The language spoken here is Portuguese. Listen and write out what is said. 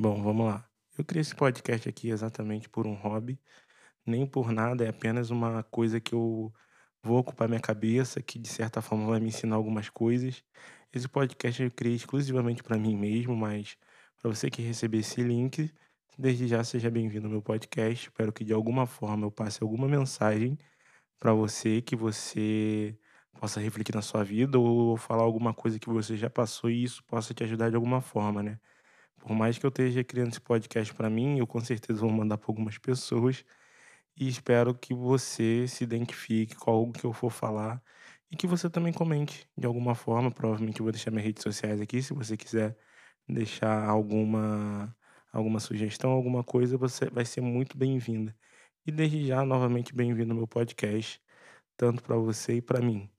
Bom, vamos lá. Eu criei esse podcast aqui exatamente por um hobby, nem por nada, é apenas uma coisa que eu vou ocupar minha cabeça, que de certa forma vai me ensinar algumas coisas. Esse podcast eu criei exclusivamente para mim mesmo, mas para você que receber esse link, desde já seja bem-vindo ao meu podcast. Espero que de alguma forma eu passe alguma mensagem para você, que você possa refletir na sua vida ou falar alguma coisa que você já passou e isso possa te ajudar de alguma forma, né? Por mais que eu esteja criando esse podcast para mim, eu com certeza vou mandar para algumas pessoas e espero que você se identifique com algo que eu for falar e que você também comente de alguma forma. Provavelmente eu vou deixar minhas redes sociais aqui, se você quiser deixar alguma alguma sugestão, alguma coisa, você vai ser muito bem-vinda. E desde já, novamente bem-vindo ao meu podcast, tanto para você e para mim.